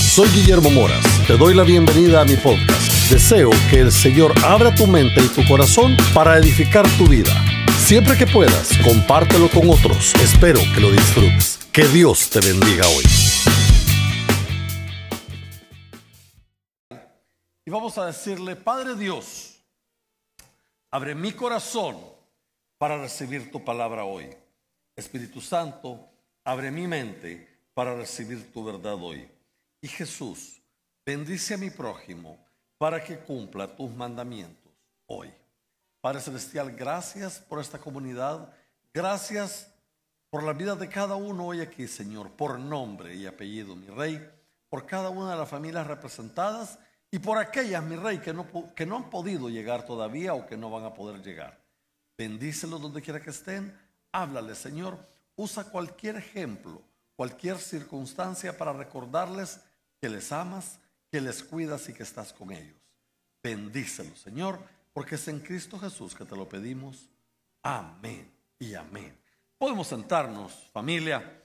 Soy Guillermo Moras. Te doy la bienvenida a mi podcast. Deseo que el Señor abra tu mente y tu corazón para edificar tu vida. Siempre que puedas, compártelo con otros. Espero que lo disfrutes. Que Dios te bendiga hoy. Y vamos a decirle, Padre Dios, abre mi corazón para recibir tu palabra hoy. Espíritu Santo, abre mi mente para recibir tu verdad hoy. Y Jesús, bendice a mi prójimo para que cumpla tus mandamientos hoy. Padre Celestial, gracias por esta comunidad. Gracias por la vida de cada uno hoy aquí, Señor, por nombre y apellido, mi Rey, por cada una de las familias representadas y por aquellas, mi Rey, que no, que no han podido llegar todavía o que no van a poder llegar. Bendícelos donde quiera que estén. Háblale, Señor. Usa cualquier ejemplo, cualquier circunstancia para recordarles que les amas, que les cuidas y que estás con ellos. Bendícelos, Señor, porque es en Cristo Jesús que te lo pedimos. Amén y amén. Podemos sentarnos, familia,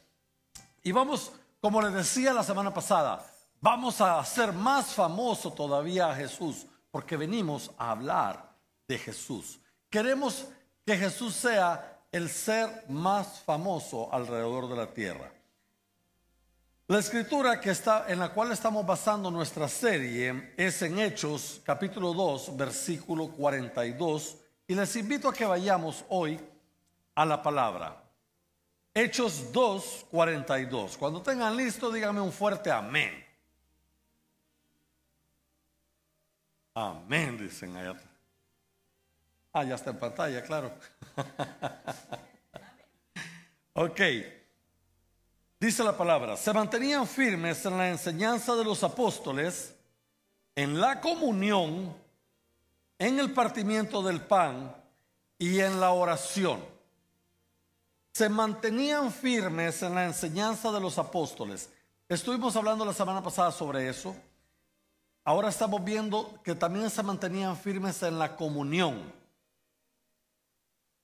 y vamos, como les decía la semana pasada, vamos a hacer más famoso todavía a Jesús, porque venimos a hablar de Jesús. Queremos que Jesús sea el ser más famoso alrededor de la tierra. La escritura que está, en la cual estamos basando nuestra serie es en Hechos capítulo 2, versículo 42. Y les invito a que vayamos hoy a la palabra. Hechos 2, 42. Cuando tengan listo, díganme un fuerte amén. Amén, dicen allá. Ah, ya está en pantalla, claro. ok. Dice la palabra, se mantenían firmes en la enseñanza de los apóstoles, en la comunión, en el partimiento del pan y en la oración. Se mantenían firmes en la enseñanza de los apóstoles. Estuvimos hablando la semana pasada sobre eso. Ahora estamos viendo que también se mantenían firmes en la comunión.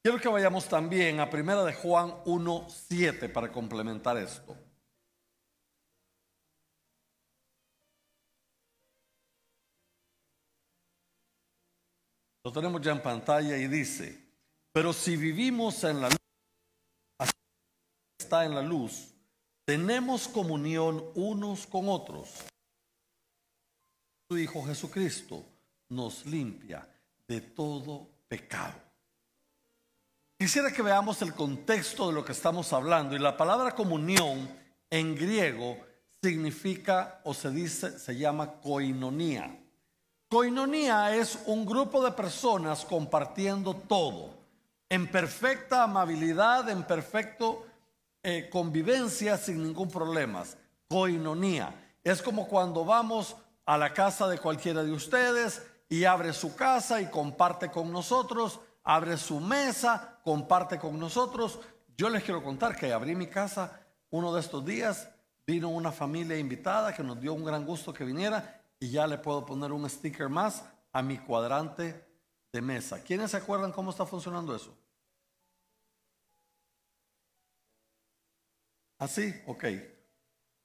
Quiero que vayamos también a Primera de Juan 1.7 para complementar esto. Lo tenemos ya en pantalla y dice, pero si vivimos en la luz, está en la luz, tenemos comunión unos con otros. Su Hijo Jesucristo nos limpia de todo pecado. Quisiera que veamos el contexto de lo que estamos hablando. Y la palabra comunión en griego significa o se dice, se llama koinonía. Koinonía es un grupo de personas compartiendo todo, en perfecta amabilidad, en perfecto eh, convivencia, sin ningún problema. Koinonía. Es como cuando vamos a la casa de cualquiera de ustedes y abre su casa y comparte con nosotros abre su mesa, comparte con nosotros. Yo les quiero contar que abrí mi casa uno de estos días, vino una familia invitada que nos dio un gran gusto que viniera y ya le puedo poner un sticker más a mi cuadrante de mesa. ¿Quiénes se acuerdan cómo está funcionando eso? Así, ok.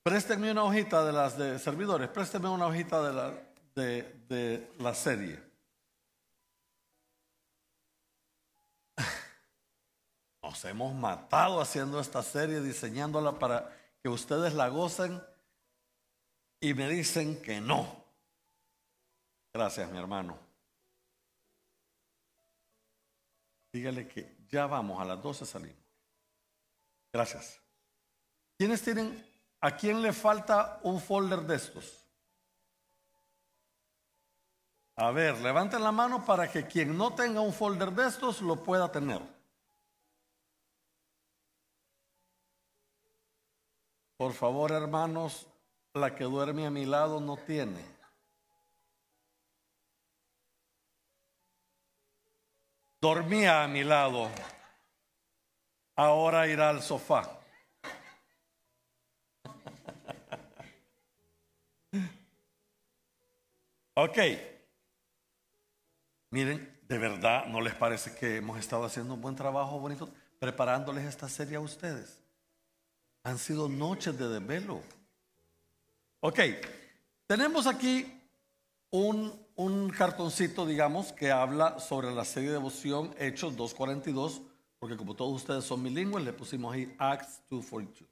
Préstenme una hojita de las de servidores, préstenme una hojita de la, de, de la serie. Nos hemos matado haciendo esta serie, diseñándola para que ustedes la gocen y me dicen que no. Gracias, mi hermano. Dígale que ya vamos, a las 12 salimos. Gracias. ¿Quiénes tienen, a quién le falta un folder de estos? A ver, levanten la mano para que quien no tenga un folder de estos lo pueda tener. Por favor, hermanos, la que duerme a mi lado no tiene. Dormía a mi lado. Ahora irá al sofá. Ok. Miren, de verdad, ¿no les parece que hemos estado haciendo un buen trabajo bonito preparándoles esta serie a ustedes? Han sido noches de desvelo. Ok, tenemos aquí un, un cartoncito, digamos, que habla sobre la serie de devoción Hechos 2.42, porque como todos ustedes son bilingües, le pusimos ahí Acts 2.42.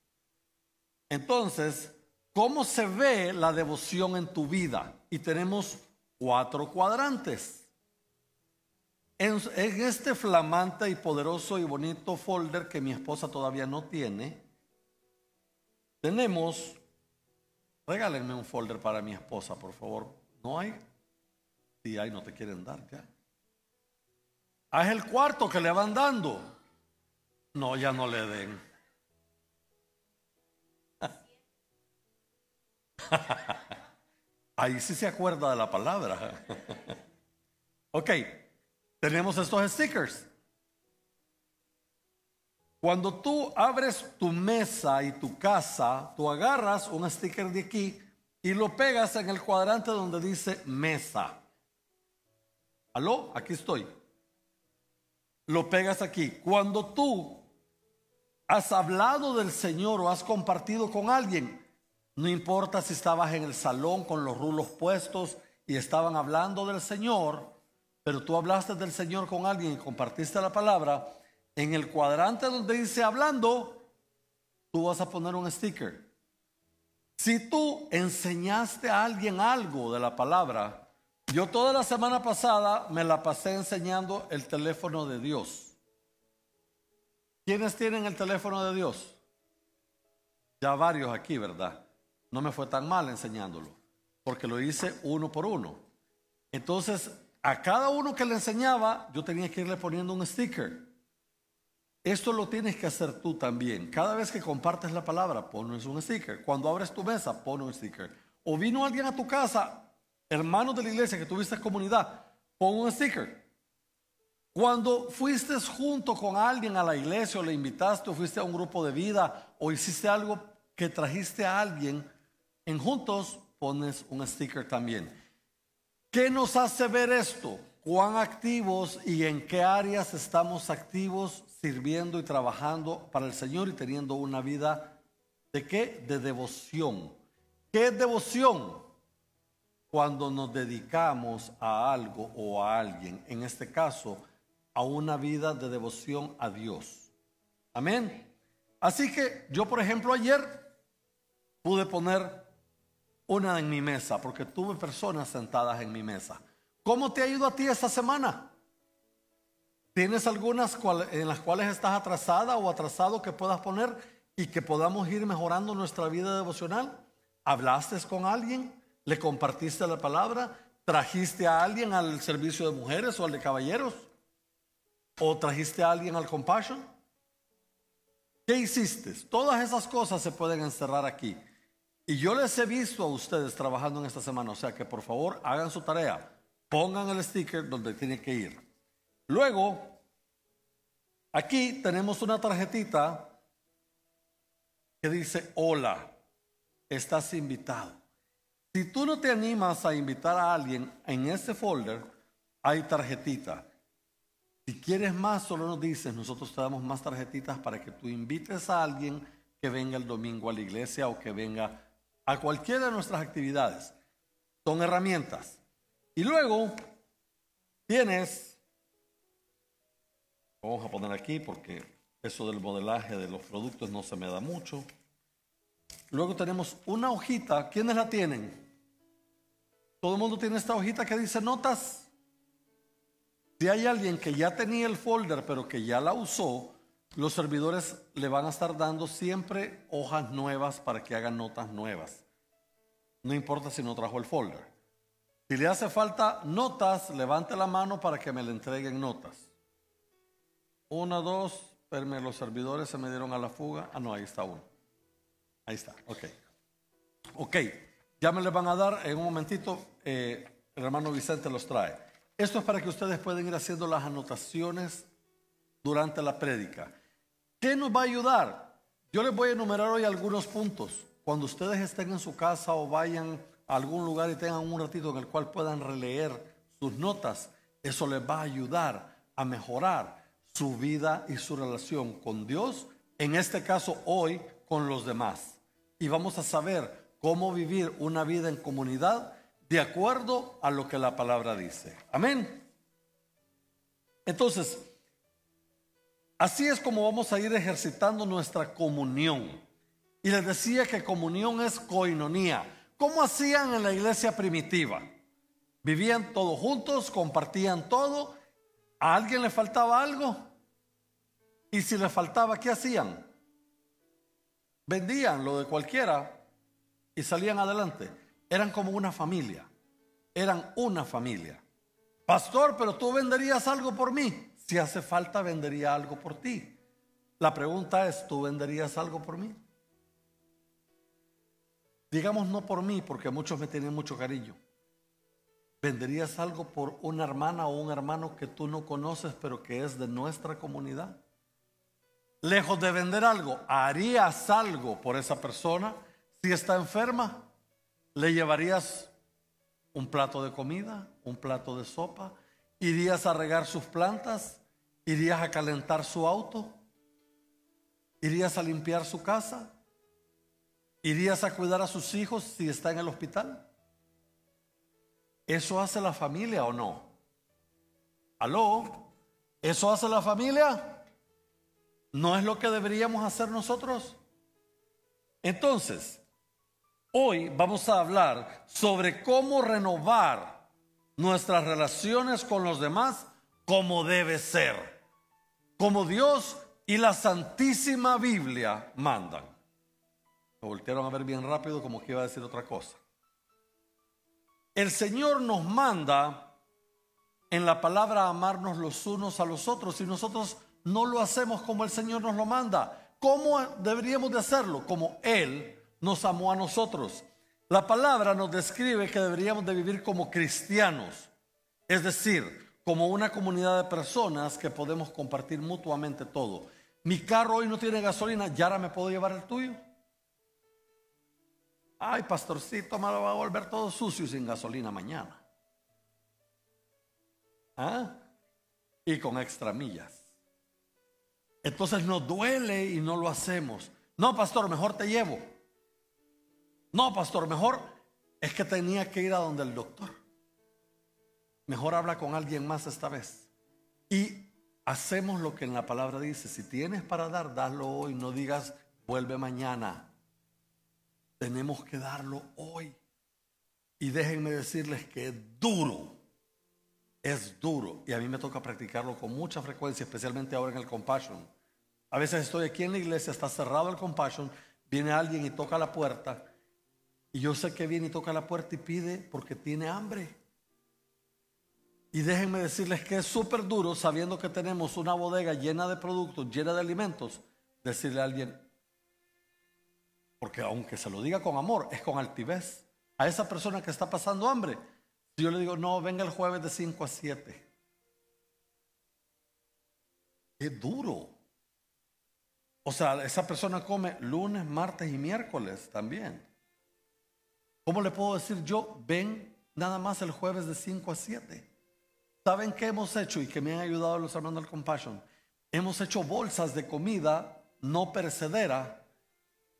Entonces, ¿cómo se ve la devoción en tu vida? Y tenemos cuatro cuadrantes. En, en, este flamante y poderoso y bonito folder que mi esposa todavía no tiene, tenemos, regálenme un folder para mi esposa, por favor. ¿No hay? Si hay, no te quieren dar ya. Ah, es el cuarto que le van dando. No, ya no le den. Ahí sí se acuerda de la palabra. ok, tenemos estos stickers. Cuando tú abres tu mesa y tu casa, tú agarras un sticker de aquí y lo pegas en el cuadrante donde dice mesa. ¿Aló? Aquí estoy. Lo pegas aquí. Cuando tú has hablado del Señor o has compartido con alguien, no importa si estabas en el salón con los rulos puestos y estaban hablando del Señor, pero tú hablaste del Señor con alguien y compartiste la palabra, en el cuadrante donde dice hablando, tú vas a poner un sticker. Si tú enseñaste a alguien algo de la palabra, yo toda la semana pasada me la pasé enseñando el teléfono de Dios. ¿Quiénes tienen el teléfono de Dios? Ya varios aquí, ¿verdad? no me fue tan mal enseñándolo, porque lo hice uno por uno. Entonces, a cada uno que le enseñaba, yo tenía que irle poniendo un sticker. Esto lo tienes que hacer tú también. Cada vez que compartes la palabra, pones un sticker. Cuando abres tu mesa, pon un sticker. O vino alguien a tu casa, hermanos de la iglesia que tuviste comunidad, pon un sticker. Cuando fuiste junto con alguien a la iglesia o le invitaste o fuiste a un grupo de vida o hiciste algo que trajiste a alguien, en juntos pones un sticker también. ¿Qué nos hace ver esto? ¿Cuán activos y en qué áreas estamos activos sirviendo y trabajando para el Señor y teniendo una vida de qué? De devoción. ¿Qué es devoción? Cuando nos dedicamos a algo o a alguien, en este caso, a una vida de devoción a Dios. Amén. Así que yo, por ejemplo, ayer pude poner una en mi mesa, porque tuve personas sentadas en mi mesa. ¿Cómo te ha ido a ti esta semana? ¿Tienes algunas en las cuales estás atrasada o atrasado que puedas poner y que podamos ir mejorando nuestra vida devocional? ¿Hablaste con alguien? ¿Le compartiste la palabra? ¿Trajiste a alguien al servicio de mujeres o al de caballeros? ¿O trajiste a alguien al compassion? ¿Qué hiciste? Todas esas cosas se pueden encerrar aquí. Y yo les he visto a ustedes trabajando en esta semana, o sea que por favor hagan su tarea, pongan el sticker donde tienen que ir. Luego, aquí tenemos una tarjetita que dice, hola, estás invitado. Si tú no te animas a invitar a alguien en ese folder, hay tarjetita. Si quieres más, solo nos dices, nosotros te damos más tarjetitas para que tú invites a alguien que venga el domingo a la iglesia o que venga a cualquiera de nuestras actividades. Son herramientas. Y luego tienes, vamos a poner aquí porque eso del modelaje de los productos no se me da mucho. Luego tenemos una hojita. ¿Quiénes la tienen? Todo el mundo tiene esta hojita que dice notas. Si hay alguien que ya tenía el folder pero que ya la usó, los servidores le van a estar dando siempre hojas nuevas para que hagan notas nuevas. No importa si no trajo el folder. Si le hace falta notas, levante la mano para que me le entreguen notas. Una, dos, Perme, los servidores se me dieron a la fuga. Ah, no, ahí está uno. Ahí está, ok. Ok, ya me le van a dar en un momentito. Eh, el hermano Vicente los trae. Esto es para que ustedes puedan ir haciendo las anotaciones durante la prédica. ¿Qué nos va a ayudar? Yo les voy a enumerar hoy algunos puntos. Cuando ustedes estén en su casa o vayan a algún lugar y tengan un ratito en el cual puedan releer sus notas, eso les va a ayudar a mejorar su vida y su relación con Dios, en este caso hoy con los demás. Y vamos a saber cómo vivir una vida en comunidad de acuerdo a lo que la palabra dice. Amén. Entonces, así es como vamos a ir ejercitando nuestra comunión. Y les decía que comunión es coinonía. ¿Cómo hacían en la iglesia primitiva? Vivían todos juntos, compartían todo. ¿A alguien le faltaba algo? Y si le faltaba, ¿qué hacían? Vendían lo de cualquiera y salían adelante. Eran como una familia. Eran una familia. Pastor, pero tú venderías algo por mí. Si hace falta, vendería algo por ti. La pregunta es, ¿tú venderías algo por mí? Digamos no por mí, porque muchos me tienen mucho cariño. ¿Venderías algo por una hermana o un hermano que tú no conoces, pero que es de nuestra comunidad? Lejos de vender algo, ¿harías algo por esa persona? Si está enferma, ¿le llevarías un plato de comida, un plato de sopa? ¿Irías a regar sus plantas? ¿Irías a calentar su auto? ¿Irías a limpiar su casa? ¿Irías a cuidar a sus hijos si está en el hospital? ¿Eso hace la familia o no? ¿Aló? ¿Eso hace la familia? ¿No es lo que deberíamos hacer nosotros? Entonces, Hoy vamos a hablar sobre cómo renovar nuestras relaciones con los demás como debe ser, como Dios y la Santísima Biblia mandan. Me voltearon a ver bien rápido como que iba a decir otra cosa. El Señor nos manda en la palabra amarnos los unos a los otros y nosotros no lo hacemos como el Señor nos lo manda. ¿Cómo deberíamos de hacerlo? Como Él nos amó a nosotros. La palabra nos describe que deberíamos de vivir como cristianos, es decir, como una comunidad de personas que podemos compartir mutuamente todo. Mi carro hoy no tiene gasolina, ¿ya ahora me puedo llevar el tuyo? Ay, pastorcito, me lo va a volver todo sucio sin gasolina mañana. ¿Ah? Y con extra millas. Entonces nos duele y no lo hacemos. No, pastor, mejor te llevo. No, pastor, mejor es que tenía que ir a donde el doctor. Mejor habla con alguien más esta vez. Y hacemos lo que en la palabra dice. Si tienes para dar, dalo hoy. No digas, vuelve mañana. Tenemos que darlo hoy. Y déjenme decirles que es duro. Es duro. Y a mí me toca practicarlo con mucha frecuencia, especialmente ahora en el compassion. A veces estoy aquí en la iglesia, está cerrado el compassion, viene alguien y toca la puerta y yo sé que viene y toca la puerta y pide porque tiene hambre. Y déjenme decirles que es súper duro sabiendo que tenemos una bodega llena de productos, llena de alimentos, decirle a alguien, porque aunque se lo diga con amor, es con altivez, a esa persona que está pasando hambre. Si yo le digo, no, venga el jueves de 5 a 7. Es duro. O sea, esa persona come lunes, martes y miércoles también. ¿Cómo le puedo decir yo? Ven nada más el jueves de 5 a 7. ¿Saben qué hemos hecho y que me han ayudado los hermanos del Compassion? Hemos hecho bolsas de comida no perecedera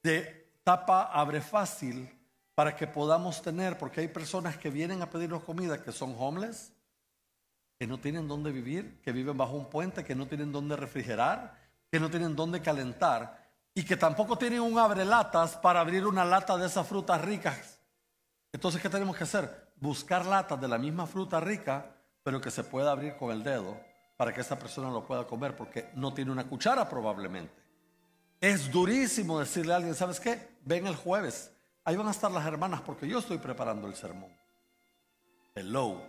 de tapa abre fácil para que podamos tener, porque hay personas que vienen a pedirnos comida que son homeless, que no tienen dónde vivir, que viven bajo un puente, que no tienen dónde refrigerar, que no tienen dónde calentar y que tampoco tienen un abrelatas para abrir una lata de esas frutas ricas entonces, ¿qué tenemos que hacer? Buscar latas de la misma fruta rica, pero que se pueda abrir con el dedo para que esa persona lo pueda comer, porque no tiene una cuchara probablemente. Es durísimo decirle a alguien, ¿sabes qué? Ven el jueves. Ahí van a estar las hermanas porque yo estoy preparando el sermón. Hello.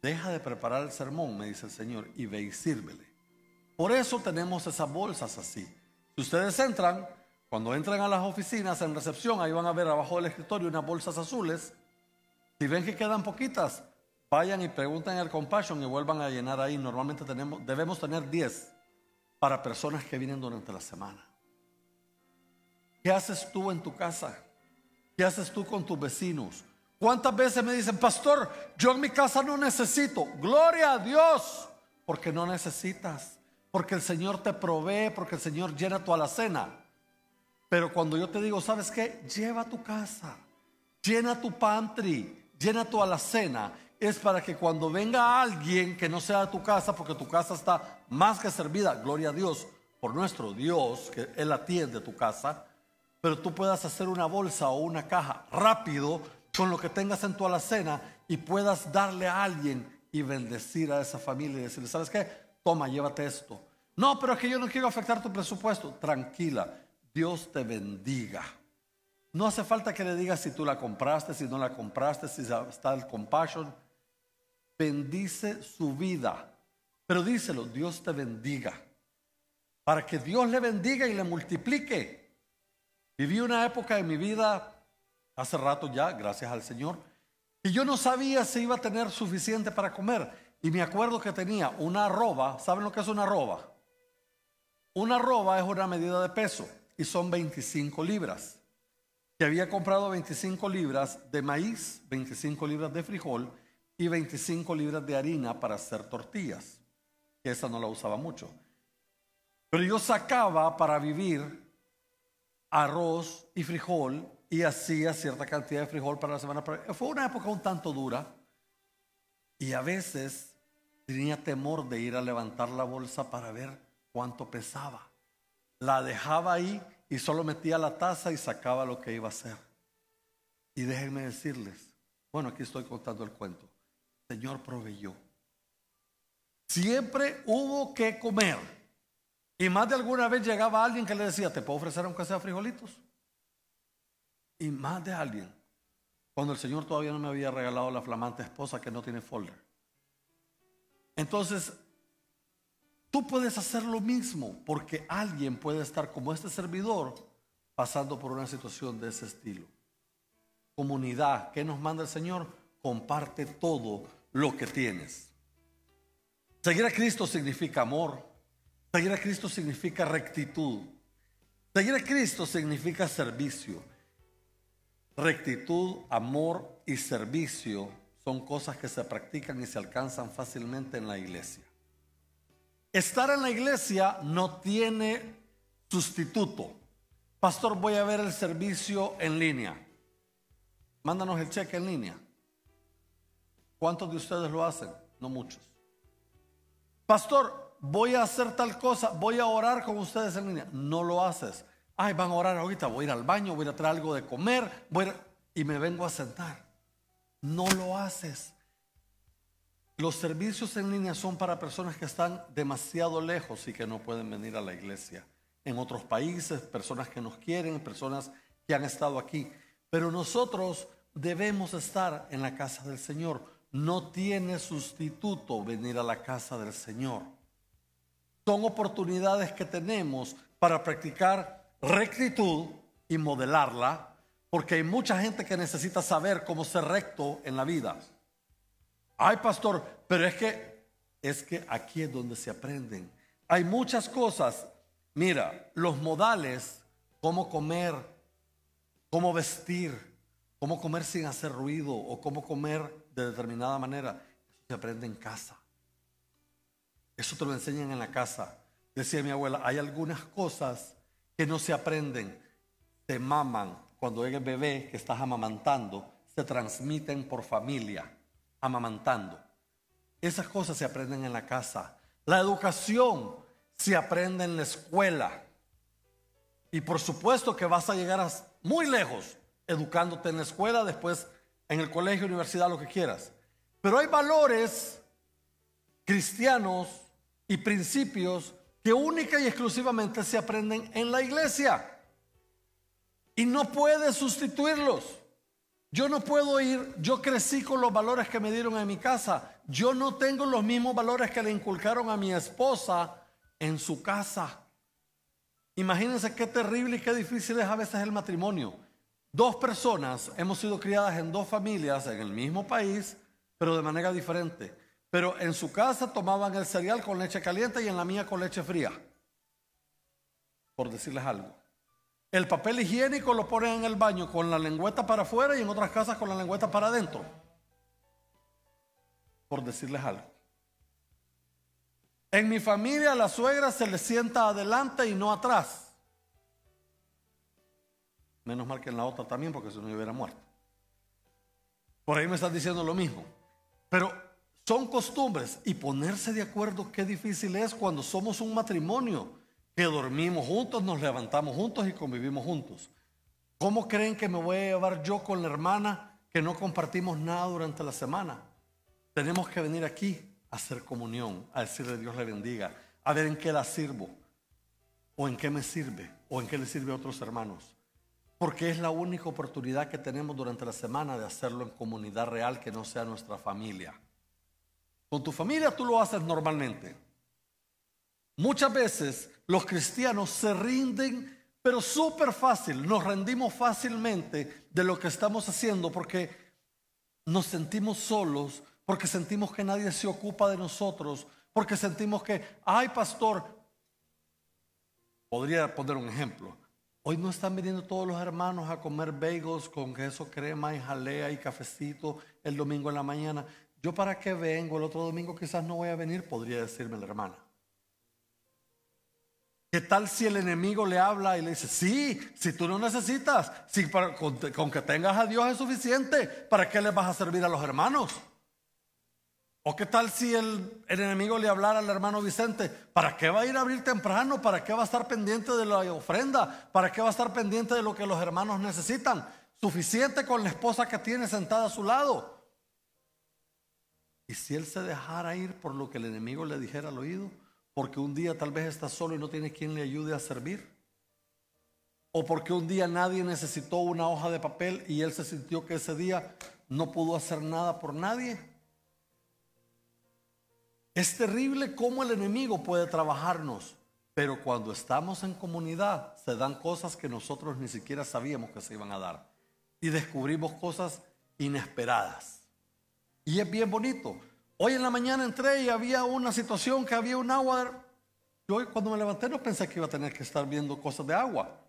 Deja de preparar el sermón, me dice el Señor, y ve y sírvele. Por eso tenemos esas bolsas así. Si ustedes entran, cuando entran a las oficinas en recepción, ahí van a ver abajo del escritorio unas bolsas azules. Si ven que quedan poquitas, vayan y pregunten al Compassion y vuelvan a llenar ahí. Normalmente tenemos, debemos tener 10 para personas que vienen durante la semana. ¿Qué haces tú en tu casa? ¿Qué haces tú con tus vecinos? ¿Cuántas veces me dicen, pastor, yo en mi casa no necesito? Gloria a Dios, porque no necesitas, porque el Señor te provee, porque el Señor llena tu alacena. Pero cuando yo te digo, ¿sabes qué? Lleva tu casa. llena tu pantry, llena tu alacena. Es para que cuando venga alguien que no sea de tu casa, porque tu casa está más que servida, gloria a Dios, por nuestro Dios, que Él atiende tu casa, pero tú puedas hacer una bolsa o una caja rápido con lo que tengas en tu alacena y puedas darle a alguien y bendecir a esa familia y decirle, ¿sabes qué? Toma, llévate esto. No, pero es que yo no quiero afectar tu presupuesto. Tranquila, Dios te bendiga. No hace falta que le digas si tú la compraste, si no la compraste, si está el compassion. Bendice su vida. Pero díselo, Dios te bendiga. Para que Dios le bendiga y le multiplique. Viví una época de mi vida, hace rato ya, gracias al Señor, y yo no sabía si iba a tener suficiente para comer. Y me acuerdo que tenía una arroba. ¿Saben lo que es una arroba? Una arroba es una medida de peso y son 25 libras. Que había comprado 25 libras de maíz, 25 libras de frijol y 25 libras de harina para hacer tortillas. Que esa no la usaba mucho. Pero yo sacaba para vivir arroz y frijol y hacía cierta cantidad de frijol para la semana. Fue una época un tanto dura y a veces tenía temor de ir a levantar la bolsa para ver cuánto pesaba. La dejaba ahí y solo metía la taza y sacaba lo que iba a hacer. Y déjenme decirles, bueno, aquí estoy contando el cuento. Señor proveyó. Siempre hubo que comer. Y más de alguna vez llegaba alguien que le decía, ¿te puedo ofrecer aunque sea frijolitos? Y más de alguien, cuando el Señor todavía no me había regalado la flamante esposa que no tiene folder. Entonces, tú puedes hacer lo mismo porque alguien puede estar como este servidor pasando por una situación de ese estilo. Comunidad, ¿qué nos manda el Señor? Comparte todo lo que tienes. Seguir a Cristo significa amor. Seguir a Cristo significa rectitud. Seguir a Cristo significa servicio. Rectitud, amor y servicio son cosas que se practican y se alcanzan fácilmente en la iglesia. Estar en la iglesia no tiene sustituto. Pastor, voy a ver el servicio en línea. Mándanos el cheque en línea. ¿Cuántos de ustedes lo hacen? No muchos. Pastor, voy a hacer tal cosa, voy a orar con ustedes en línea. No lo haces ay, van a orar ahorita, voy a ir al baño, voy a traer algo de comer, voy y me vengo a sentar. No lo haces. Los servicios en línea son para personas que están demasiado lejos y que no pueden venir a la iglesia. En otros países, personas que nos quieren, personas que han estado aquí. Pero nosotros debemos estar en la casa del Señor. No tiene sustituto venir a la casa del Señor. Son oportunidades que tenemos para practicar rectitud y modelarla, porque hay mucha gente que necesita saber cómo ser recto en la vida. Ay, pastor, pero es que es que aquí es donde se aprenden. Hay muchas cosas. Mira, los modales, cómo comer, cómo vestir, cómo comer sin hacer ruido o cómo comer de determinada manera, se aprende en casa. Eso te lo enseñan en la casa. Decía mi abuela, hay algunas cosas que no se aprenden, se maman cuando el bebé que estás amamantando, se transmiten por familia, amamantando. Esas cosas se aprenden en la casa. La educación se aprende en la escuela. Y por supuesto que vas a llegar muy lejos educándote en la escuela, después en el colegio, universidad, lo que quieras. Pero hay valores cristianos y principios que única y exclusivamente se aprenden en la iglesia. Y no puedes sustituirlos. Yo no puedo ir, yo crecí con los valores que me dieron en mi casa. Yo no tengo los mismos valores que le inculcaron a mi esposa en su casa. Imagínense qué terrible y qué difícil es a veces el matrimonio. Dos personas hemos sido criadas en dos familias en el mismo país, pero de manera diferente. Pero en su casa tomaban el cereal con leche caliente y en la mía con leche fría. Por decirles algo. El papel higiénico lo ponen en el baño con la lengüeta para afuera y en otras casas con la lengüeta para adentro. Por decirles algo. En mi familia la suegra se le sienta adelante y no atrás. Menos mal que en la otra también porque si no hubiera muerto. Por ahí me están diciendo lo mismo. Pero son costumbres y ponerse de acuerdo qué difícil es cuando somos un matrimonio, que dormimos juntos, nos levantamos juntos y convivimos juntos. ¿Cómo creen que me voy a llevar yo con la hermana que no compartimos nada durante la semana? Tenemos que venir aquí a hacer comunión, a decirle Dios le bendiga, a ver en qué la sirvo, o en qué me sirve, o en qué le sirve a otros hermanos. Porque es la única oportunidad que tenemos durante la semana de hacerlo en comunidad real que no sea nuestra familia. Con tu familia tú lo haces normalmente. Muchas veces los cristianos se rinden, pero súper fácil, nos rendimos fácilmente de lo que estamos haciendo porque nos sentimos solos, porque sentimos que nadie se ocupa de nosotros, porque sentimos que, ay pastor, podría poner un ejemplo, Hoy no están viniendo todos los hermanos a comer bagels con queso crema y jalea y cafecito el domingo en la mañana. Yo para qué vengo el otro domingo quizás no voy a venir, podría decirme la hermana. ¿Qué tal si el enemigo le habla y le dice, sí, si tú no necesitas, si con, con que tengas a Dios es suficiente, ¿para qué le vas a servir a los hermanos? ¿O qué tal si el, enemigo le hablara al hermano Vicente? ¿Para qué va a ir a abrir temprano? ¿Para qué va a estar pendiente de la ofrenda? ¿Para qué va a estar pendiente de lo que los hermanos necesitan? Suficiente con la esposa que tiene sentada a su lado. ¿Y si él se dejara ir por lo que el enemigo le dijera al oído? Porque un día tal vez está solo y no tiene quien le ayude a servir. O porque un día nadie necesitó una hoja de papel y él se sintió que ese día no pudo hacer nada por nadie. Es terrible cómo el enemigo puede trabajarnos, pero cuando estamos en comunidad se dan cosas que nosotros ni siquiera sabíamos que se iban a dar. Y descubrimos cosas inesperadas. Y es bien bonito. Hoy en la mañana entré y había una situación que había un agua. Yo cuando me levanté no pensé que iba a tener que estar viendo cosas de agua.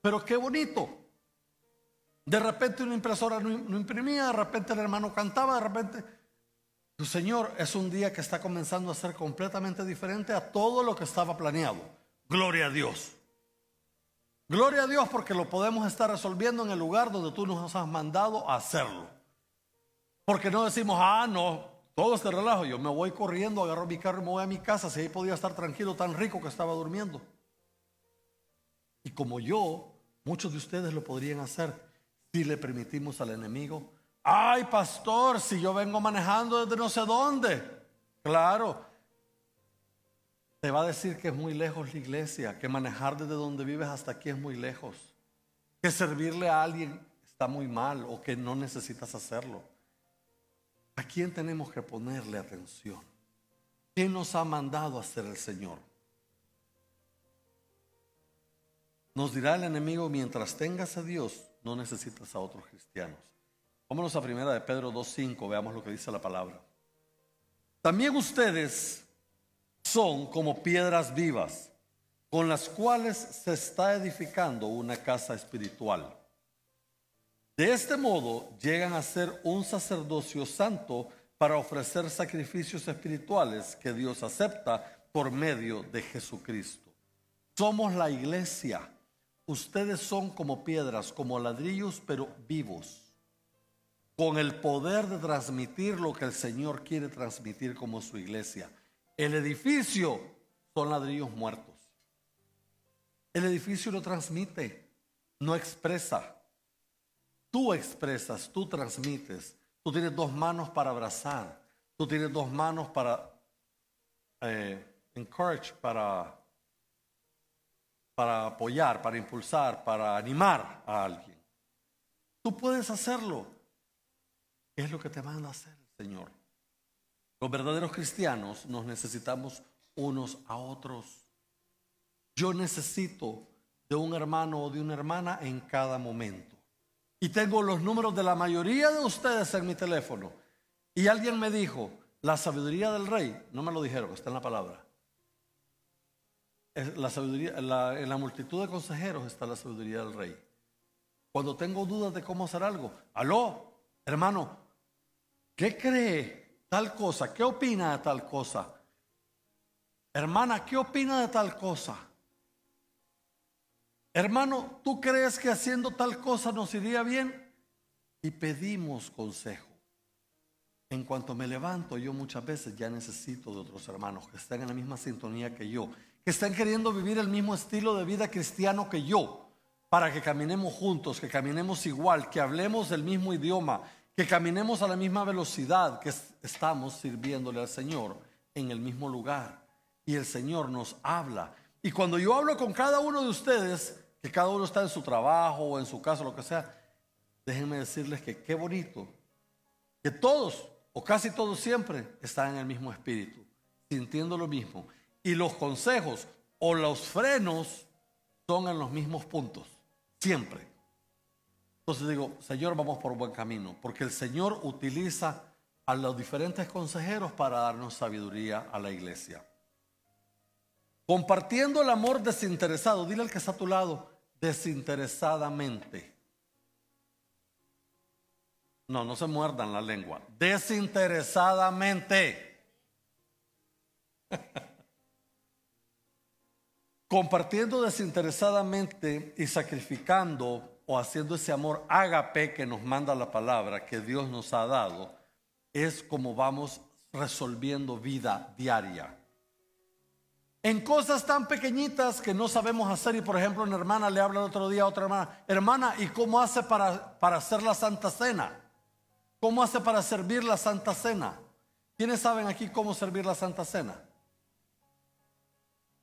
Pero qué bonito. De repente una impresora no, imprimía, de repente el hermano cantaba, de repente tu Señor es un día que está comenzando a ser completamente diferente a todo lo que estaba planeado. Gloria a Dios. Gloria a Dios porque lo podemos estar resolviendo en el lugar donde tú nos has mandado a hacerlo. Porque no decimos, ah, no, todo este relajo, yo me voy corriendo, agarro mi carro y me voy a mi casa, si ahí podía estar tranquilo, tan rico que estaba durmiendo. Y como yo, muchos de ustedes lo podrían hacer si le permitimos al enemigo Ay, pastor, si yo vengo manejando desde no sé dónde. Claro. Te va a decir que es muy lejos la iglesia, que manejar desde donde vives hasta aquí es muy lejos. Que servirle a alguien está muy mal o que no necesitas hacerlo. ¿A quién tenemos que ponerle atención? ¿Quién nos ha mandado a hacer el Señor? Nos dirá el enemigo, mientras tengas a Dios, no necesitas a otros cristianos. Vámonos a primera de Pedro 2.5, veamos lo que dice la palabra. También ustedes son como piedras vivas, con las cuales se está edificando una casa espiritual. De este modo llegan a ser un sacerdocio santo para ofrecer sacrificios espirituales que Dios acepta por medio de Jesucristo. Somos la iglesia. Ustedes son como piedras, como ladrillos, pero vivos con el poder de transmitir lo que el Señor quiere transmitir como su iglesia. El edificio son ladrillos muertos. El edificio lo transmite, no expresa. Tú expresas, tú transmites. Tú tienes dos manos para abrazar. Tú tienes dos manos para eh, encourage, para, para apoyar, para impulsar, para animar a alguien. Tú puedes hacerlo. ¿Qué es lo que te manda a hacer el Señor? Los verdaderos cristianos nos necesitamos unos a otros. Yo necesito de un hermano o de una hermana en cada momento. Y tengo los números de la mayoría de ustedes en mi teléfono. Y alguien me dijo, la sabiduría del rey, no me lo dijeron, está en la palabra. La sabiduría, en la multitud de consejeros está la sabiduría del rey. Cuando tengo dudas de cómo hacer algo, aló, hermano, ¿Qué cree tal cosa? ¿Qué opina de tal cosa? Hermana, ¿qué opina de tal cosa? Hermano, ¿tú crees que haciendo tal cosa nos iría bien? y pedimos consejo. En cuanto me levanto, yo muchas veces ya necesito de otros hermanos que estén en la misma sintonía que yo, que estén queriendo vivir el mismo estilo de vida cristiano que yo, para que caminemos juntos, que caminemos igual, que hablemos el mismo idioma, que caminemos a la misma velocidad, que estamos sirviéndole al Señor en el mismo lugar. Y el Señor nos habla. Y cuando yo hablo con cada uno de ustedes, que cada uno está en su trabajo o en su casa, lo que sea, déjenme decirles que qué bonito, que todos, o casi todos siempre, están en el mismo espíritu, sintiendo lo mismo. Y los consejos o los frenos son en los mismos puntos, siempre. Entonces digo, Señor, vamos por buen camino, porque el Señor utiliza a los diferentes consejeros para darnos sabiduría a la iglesia. Compartiendo el amor desinteresado, dile al que está a tu lado, desinteresadamente. No, no se muerdan la lengua. Desinteresadamente. Compartiendo desinteresadamente y sacrificando o haciendo ese amor ágape que nos manda la palabra que Dios nos ha dado, es como vamos resolviendo vida diaria. En cosas tan pequeñitas que no sabemos hacer y por ejemplo una hermana le habla el otro día a otra hermana, hermana, ¿y cómo hace para, para hacer la Santa Cena? ¿Cómo hace para servir la Santa Cena? ¿Quiénes saben aquí cómo servir la Santa Cena?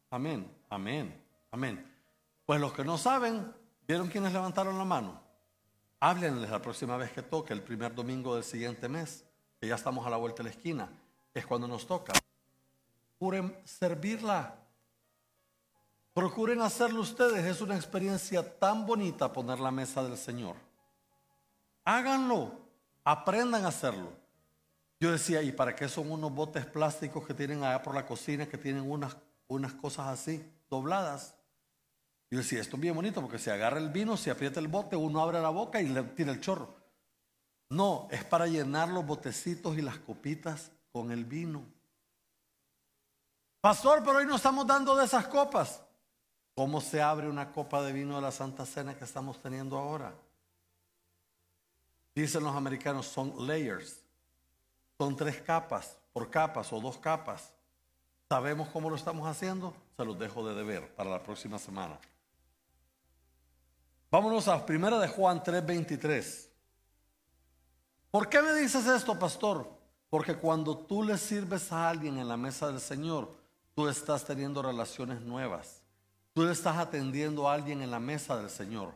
Amén, amén, amén. Pues los que no saben, ¿vieron quiénes levantaron la mano? Háblenles la próxima vez que toque, el primer domingo del siguiente mes, que ya estamos a la vuelta de la esquina. Es cuando nos toca. Procuren servirla. Procuren hacerlo ustedes. Es una experiencia tan bonita poner la mesa del Señor. Háganlo. Aprendan a hacerlo. Yo decía, ¿y para qué son unos botes plásticos que tienen allá por la cocina que tienen unas, unas cosas así, dobladas? Yo decía, esto es bien bonito porque se agarra el vino, se aprieta el bote, uno abre la boca y le tira el chorro. No, es para llenar los botecitos y las copitas con el vino. Pastor, pero hoy no estamos dando de esas copas. ¿Cómo se abre una copa de vino de la Santa Cena que estamos teniendo ahora? Dicen los americanos, son layers. Son tres capas, por capas o dos capas. ¿Sabemos cómo lo estamos haciendo? Se los dejo de deber para la próxima semana. Vámonos a primera de Juan 3:23. ¿Por qué me dices esto, pastor? Porque cuando tú le sirves a alguien en la mesa del Señor, Tú estás teniendo relaciones nuevas. Tú estás atendiendo a alguien en la mesa del Señor.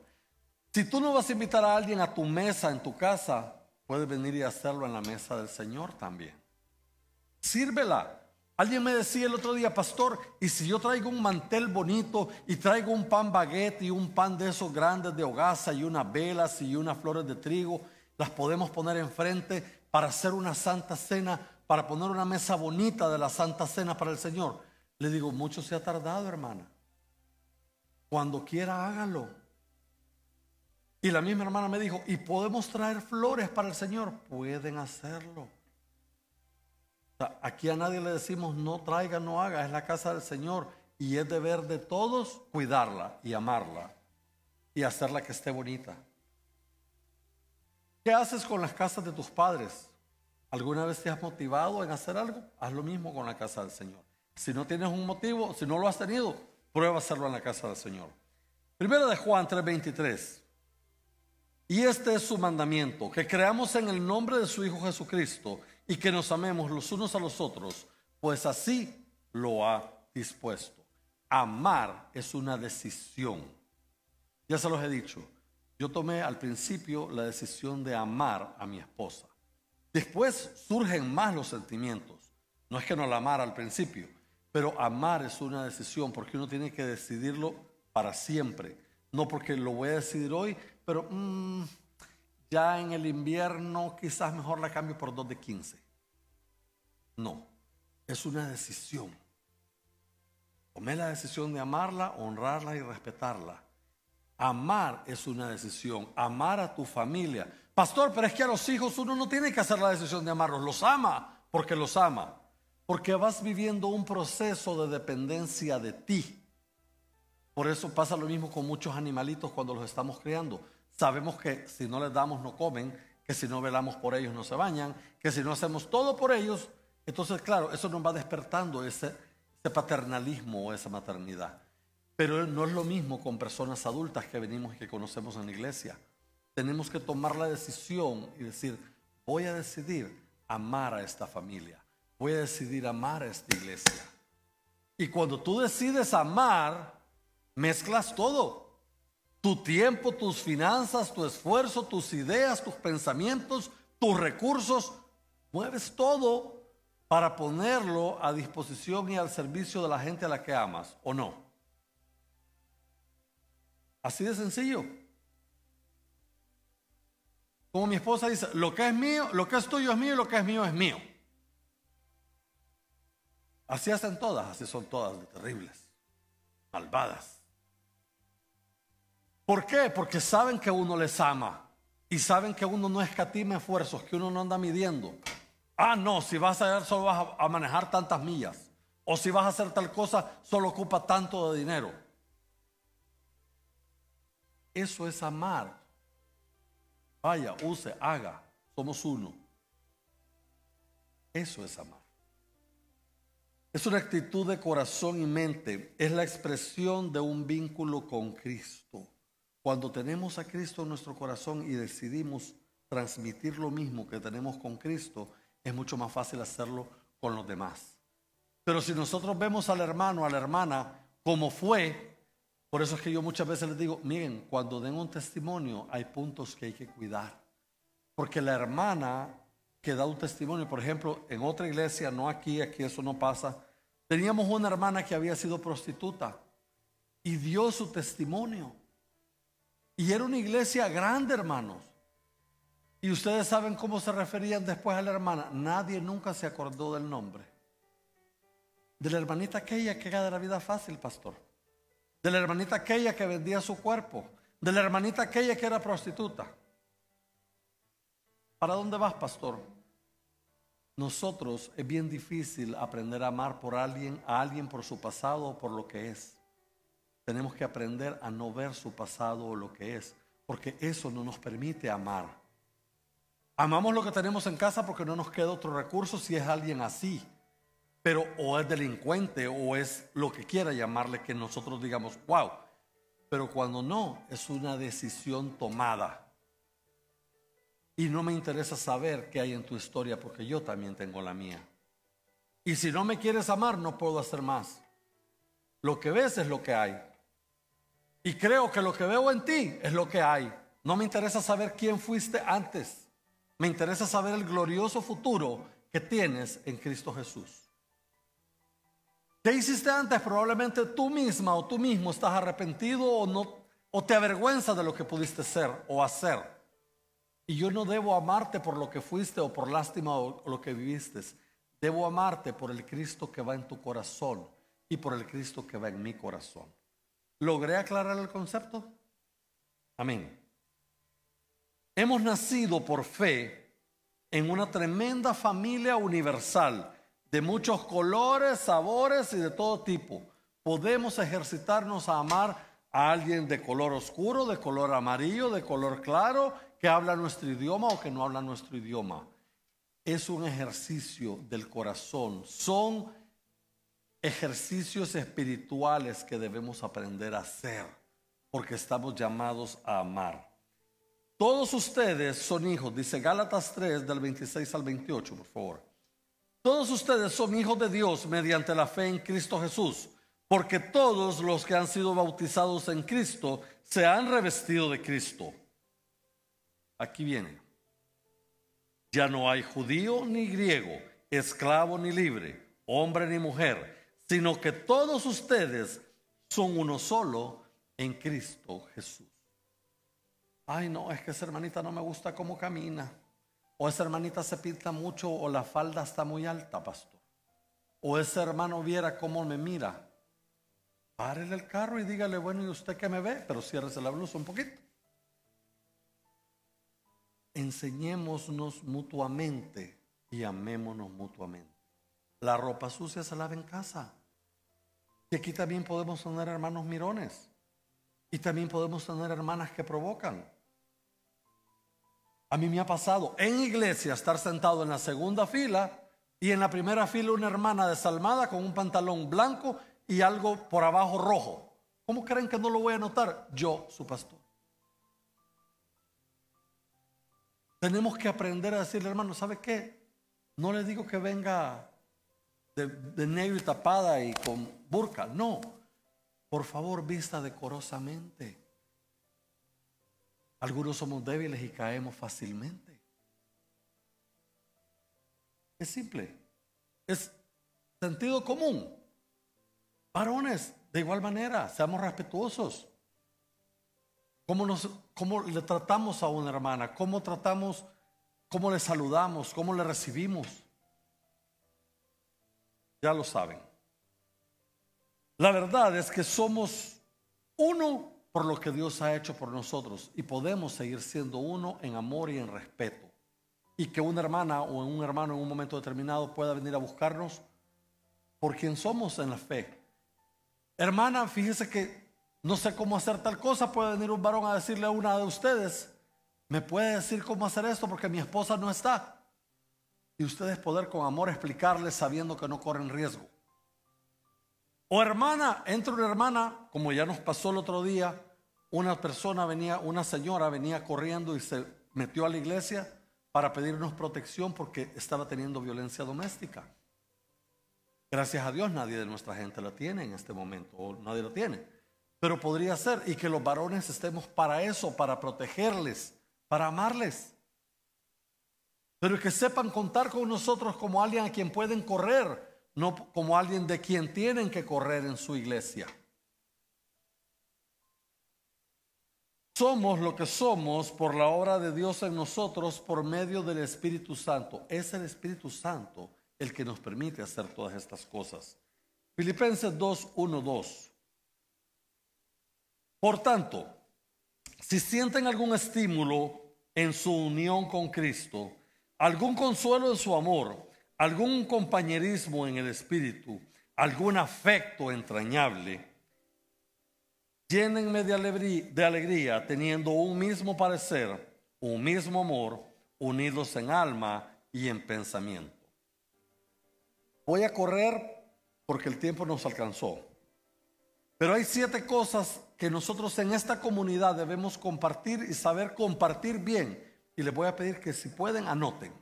Si tú no vas a invitar a alguien a tu mesa en tu casa, puedes venir y hacerlo en la mesa del Señor también. Sírvela. Alguien me decía el otro día, pastor, y si yo traigo un mantel bonito y traigo un pan baguette y un pan de esos grandes de hogaza y unas velas y unas flores de trigo, las podemos poner enfrente para hacer una santa cena, para poner una mesa bonita de la santa cena para el Señor. Le digo, mucho se ha tardado, hermana. Cuando quiera, hágalo. Y la misma hermana me dijo, ¿y podemos traer flores para el Señor? Pueden hacerlo. aquí a nadie le decimos, no traiga, no haga, es la casa del Señor. Y es deber de todos cuidarla y amarla y hacerla que esté bonita. ¿Qué haces con las casas de tus padres? ¿Alguna vez te has motivado en hacer algo? Haz lo mismo con la casa del Señor. Si no tienes un motivo, si no lo has tenido, prueba hacerlo en la casa del Señor. Primero de Juan 3:23. Y este es su mandamiento, que creamos en el nombre de su Hijo Jesucristo y que nos amemos los unos a los otros, pues así lo ha dispuesto. Amar es una decisión. Ya se los he dicho. Yo tomé al principio la decisión de amar a mi esposa. Después surgen más los sentimientos. No es que no la amara al principio, pero amar es una decisión porque uno tiene que decidirlo para siempre. No porque lo voy a decidir hoy, pero mm, ya en el invierno quizás mejor la cambio por dos de 15. No, es una decisión. Tomé la decisión de amarla, honrarla y respetarla. Amar es una decisión. Amar a tu familia. Pastor, pero es que a los hijos uno no tiene que hacer la decisión de amarlos. Los ama porque los ama. Porque vas viviendo un proceso de dependencia de ti. Por eso pasa lo mismo con muchos animalitos cuando los estamos criando. Sabemos que si no les damos no comen que si no velamos por ellos no se bañan, que si no hacemos todo por ellos, entonces claro, eso nos va despertando ese, ese paternalismo o esa maternidad. Pero no es lo mismo con personas adultas que venimos y que conocemos en la iglesia. Tenemos que tomar la decisión y decir, voy a decidir amar a esta familia, voy a decidir amar a esta iglesia. Y cuando tú decides amar, mezclas todo. Tu tiempo, tus finanzas, tu esfuerzo, tus ideas, tus pensamientos, tus recursos, mueves todo para ponerlo a disposición y al servicio de la gente a la que amas, ¿o no? Así de sencillo. Como mi esposa dice, lo que es mío, lo que es tuyo es mío y lo que es mío es mío. Así hacen todas, así son todas terribles, malvadas. ¿Por qué? Porque saben que uno les ama y saben que uno no escatima esfuerzos, que uno no anda midiendo. Ah, no, si vas a ir solo vas a manejar tantas millas. O si vas a hacer tal cosa, solo ocupa tanto de dinero. Eso es amar. Vaya, use, haga. Somos uno. Eso es amar. Es una actitud de corazón y mente. Es la expresión de un vínculo con Cristo. Cuando tenemos a Cristo en nuestro corazón y decidimos transmitir lo mismo que tenemos con Cristo, es mucho más fácil hacerlo con los demás. Pero si nosotros vemos al hermano, a la hermana, como fue, por eso es que yo muchas veces les digo, miren, cuando den un testimonio hay puntos que hay que cuidar. Porque la hermana que da un testimonio, por ejemplo, en otra iglesia, no aquí, aquí eso no pasa, teníamos una hermana que había sido prostituta y dio su testimonio. Y era una iglesia grande, hermanos. Y ustedes saben cómo se referían después a la hermana. Nadie nunca se acordó del nombre. De la hermanita aquella que era de la vida fácil, pastor. De la hermanita aquella que vendía su cuerpo. De la hermanita aquella que era prostituta. ¿Para dónde vas, pastor? Nosotros es bien difícil aprender a amar por alguien, a alguien por su pasado o por lo que es. Tenemos que aprender a no ver su pasado o lo que es, porque eso no nos permite amar. Amamos lo que tenemos en casa porque no nos queda otro recurso si es alguien así. Pero o es delincuente o es lo que quiera llamarle que nosotros digamos, wow. Pero cuando no, es una decisión tomada. Y no me interesa saber qué hay en tu historia porque yo también tengo la mía. Y si no me quieres amar, no puedo hacer más. Lo que ves es lo que hay. Y creo que lo que veo en ti es lo que hay. No me interesa saber quién fuiste antes. Me interesa saber el glorioso futuro que tienes en Cristo Jesús. ¿Qué hiciste antes? Probablemente tú misma o tú mismo estás arrepentido o no o te avergüenza de lo que pudiste ser o hacer. Y yo no debo amarte por lo que fuiste o por lástima o lo que viviste. Debo amarte por el Cristo que va en tu corazón y por el Cristo que va en mi corazón. ¿Logré aclarar el concepto? Amén. Hemos nacido por fe en una tremenda familia universal de muchos colores, sabores y de todo tipo. Podemos ejercitarnos a amar a alguien de color oscuro, de color amarillo, de color claro, que habla nuestro idioma o que no habla nuestro idioma. Es un ejercicio del corazón. Son ejercicios espirituales que debemos aprender a hacer porque estamos llamados a amar. Todos ustedes son hijos, dice Gálatas 3 del 26 al 28, por favor. Todos ustedes son hijos de Dios mediante la fe en Cristo Jesús, porque todos los que han sido bautizados en Cristo se han revestido de Cristo. Aquí viene. Ya no hay judío ni griego, esclavo ni libre, hombre ni mujer, sino que todos ustedes son uno solo en Cristo Jesús. Ay, no, es que esa hermanita no me gusta cómo camina. O esa hermanita se pinta mucho o la falda está muy alta, pastor. O ese hermano viera cómo me mira. Párele el carro y dígale, bueno, ¿y usted qué me ve? Pero ciérrese la blusa un poquito. Enseñémonos mutuamente y amémonos mutuamente. La ropa sucia se lava en casa. Y aquí también podemos tener hermanos mirones. Y también podemos tener hermanas que provocan. A mí me ha pasado en iglesia estar sentado en la segunda fila y en la primera fila una hermana desalmada con un pantalón blanco y algo por abajo rojo. ¿Cómo creen que no lo voy a notar? Yo, su pastor. Tenemos que aprender a decirle, hermano, ¿sabe qué? No le digo que venga de, de negro y tapada y con burka. No. Por favor, vista decorosamente. Algunos somos débiles y caemos fácilmente. Es simple. Es sentido común. Varones, de igual manera, seamos respetuosos. ¿Cómo, nos, ¿Cómo le tratamos a una hermana? ¿Cómo tratamos, cómo le saludamos? ¿Cómo le recibimos? Ya lo saben. La verdad es que somos uno por lo que Dios ha hecho por nosotros y podemos seguir siendo uno en amor y en respeto. Y que una hermana o un hermano en un momento determinado pueda venir a buscarnos por quien somos en la fe. Hermana, fíjese que no sé cómo hacer tal cosa, puede venir un varón a decirle a una de ustedes, ¿me puede decir cómo hacer esto porque mi esposa no está? Y ustedes poder con amor explicarles sabiendo que no corren riesgo. O hermana, entra una hermana, como ya nos pasó el otro día, una persona venía, una señora venía corriendo y se metió a la iglesia para pedirnos protección porque estaba teniendo violencia doméstica. Gracias a Dios nadie de nuestra gente la tiene en este momento, o nadie lo tiene. Pero podría ser, y que los varones estemos para eso, para protegerles, para amarles. Pero que sepan contar con nosotros como alguien a quien pueden correr, no como alguien de quien tienen que correr en su iglesia. Somos lo que somos por la obra de Dios en nosotros por medio del Espíritu Santo. Es el Espíritu Santo el que nos permite hacer todas estas cosas. Filipenses 2, 1, 2. Por tanto, si sienten algún estímulo en su unión con Cristo, algún consuelo en su amor, algún compañerismo en el Espíritu, algún afecto entrañable, Llénenme de alegría, de alegría teniendo un mismo parecer, un mismo amor, unidos en alma y en pensamiento. Voy a correr porque el tiempo nos alcanzó. Pero hay siete cosas que nosotros en esta comunidad debemos compartir y saber compartir bien. Y les voy a pedir que si pueden anoten.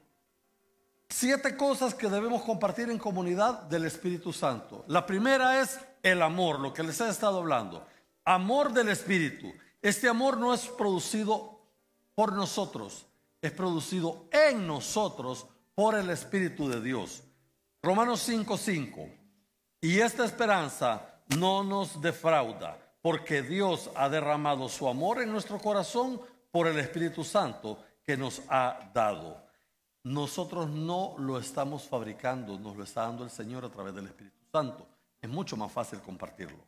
Siete cosas que debemos compartir en comunidad del Espíritu Santo. La primera es el amor, lo que les he estado hablando amor del Espíritu. Este amor no es producido por nosotros, es producido en nosotros por el Espíritu de Dios. Romanos 5:5. Y esta esperanza no nos defrauda, porque Dios ha derramado su amor en nuestro corazón por el Espíritu Santo que nos ha dado. Nosotros no lo estamos fabricando, nos lo está dando el Señor a través del Espíritu Santo. Es mucho más fácil compartirlo.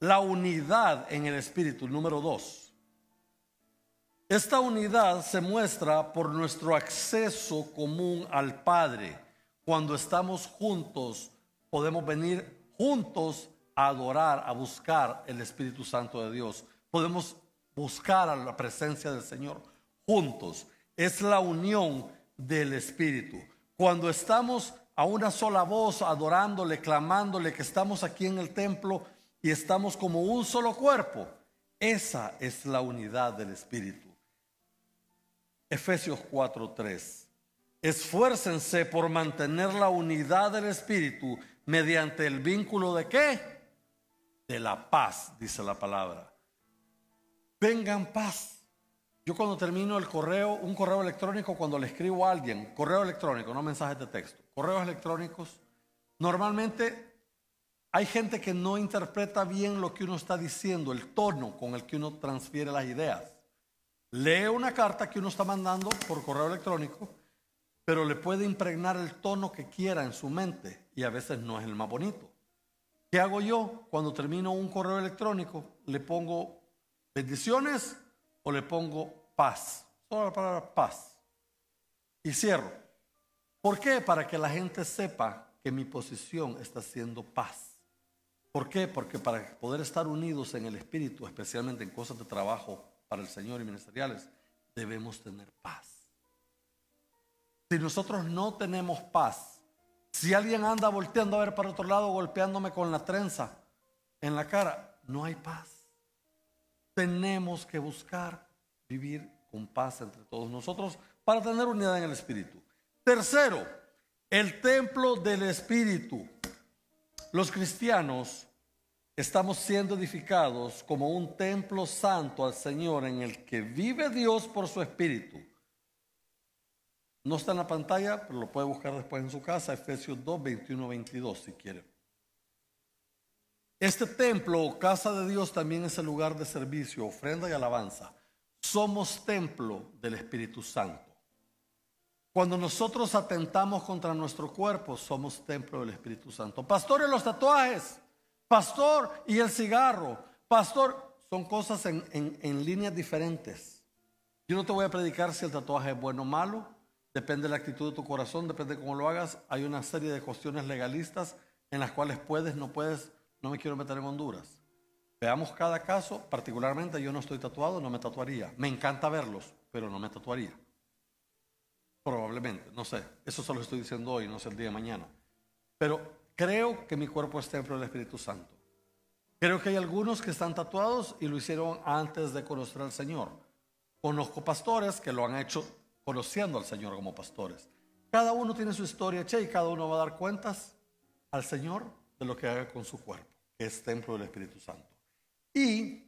La unidad en el Espíritu, número dos. Esta unidad se muestra por nuestro acceso común al Padre. Cuando estamos juntos, podemos venir juntos a adorar, a buscar el Espíritu Santo de Dios. Podemos buscar a la presencia del Señor juntos. Es la unión del Espíritu. Cuando estamos a una sola voz, adorándole, clamándole, que estamos aquí en el templo, y estamos como un solo cuerpo. Esa es la unidad del Espíritu. Efesios 4:3. Esfuércense por mantener la unidad del Espíritu mediante el vínculo de qué? De la paz, dice la palabra. Vengan paz. Yo cuando termino el correo, un correo electrónico, cuando le escribo a alguien, correo electrónico, no mensajes de texto, correos electrónicos, normalmente hay gente que no interpreta bien lo que uno está diciendo, el tono con el que uno transfiere las ideas. Lee una carta que uno está mandando por correo electrónico, pero le puede impregnar el tono que quiera en su mente y a veces no es el más bonito. ¿Qué hago yo cuando termino un correo electrónico? Le pongo bendiciones o le pongo paz. Solo la palabra paz. Y cierro. ¿Por qué? Para que la gente sepa que mi posición está siendo paz. ¿Por qué? Porque para poder estar unidos en el Espíritu, especialmente en cosas de trabajo para el Señor y ministeriales, debemos tener paz. Si nosotros no tenemos paz, si alguien anda volteando a ver para otro lado, golpeándome con la trenza en la cara, no hay paz. Tenemos que buscar vivir con paz entre todos nosotros para tener unidad en el Espíritu. Tercero, el templo del Espíritu. Los cristianos estamos siendo edificados como un templo santo al Señor en el que vive Dios por su Espíritu. No está en la pantalla, pero lo puede buscar después en su casa, Efesios 2, 21, 22, si quiere. Este templo o casa de Dios también es el lugar de servicio, ofrenda y alabanza. Somos templo del Espíritu Santo. Cuando nosotros atentamos contra nuestro cuerpo, somos templo del Espíritu Santo. Pastor, y los tatuajes, pastor, y el cigarro, pastor, son cosas en, en líneas diferentes. Yo no te voy a predicar si el tatuaje es bueno o malo, depende de la actitud de tu corazón, depende de cómo lo hagas. Hay una serie de cuestiones legalistas en las cuales puedes, no puedes, no me quiero meter en Honduras. Veamos cada caso, particularmente yo no estoy tatuado, no me tatuaría. Me encanta verlos, pero no me tatuaría. Probablemente, no sé. Eso solo estoy diciendo hoy, no sé el día de mañana. Pero creo que mi cuerpo es templo del Espíritu Santo. Creo que hay algunos que están tatuados y lo hicieron antes de conocer al Señor. Conozco pastores que lo han hecho conociendo al Señor como pastores. Cada uno tiene su historia, che, y cada uno va a dar cuentas al Señor de lo que haga con su cuerpo, que es templo del Espíritu Santo. Y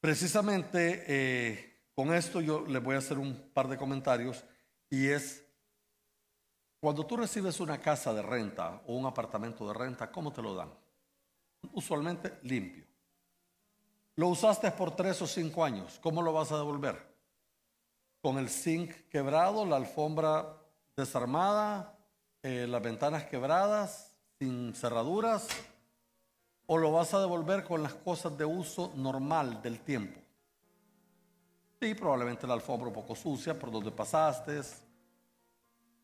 precisamente eh, con esto yo les voy a hacer un par de comentarios y es, cuando tú recibes una casa de renta o un apartamento de renta, ¿cómo te lo dan? Usualmente limpio. Lo usaste por tres o cinco años, ¿cómo lo vas a devolver? Con el zinc quebrado, la alfombra desarmada, eh, las ventanas quebradas, sin cerraduras, o lo vas a devolver con las cosas de uso normal del tiempo. Sí, probablemente la alfombra un poco sucia por donde pasaste,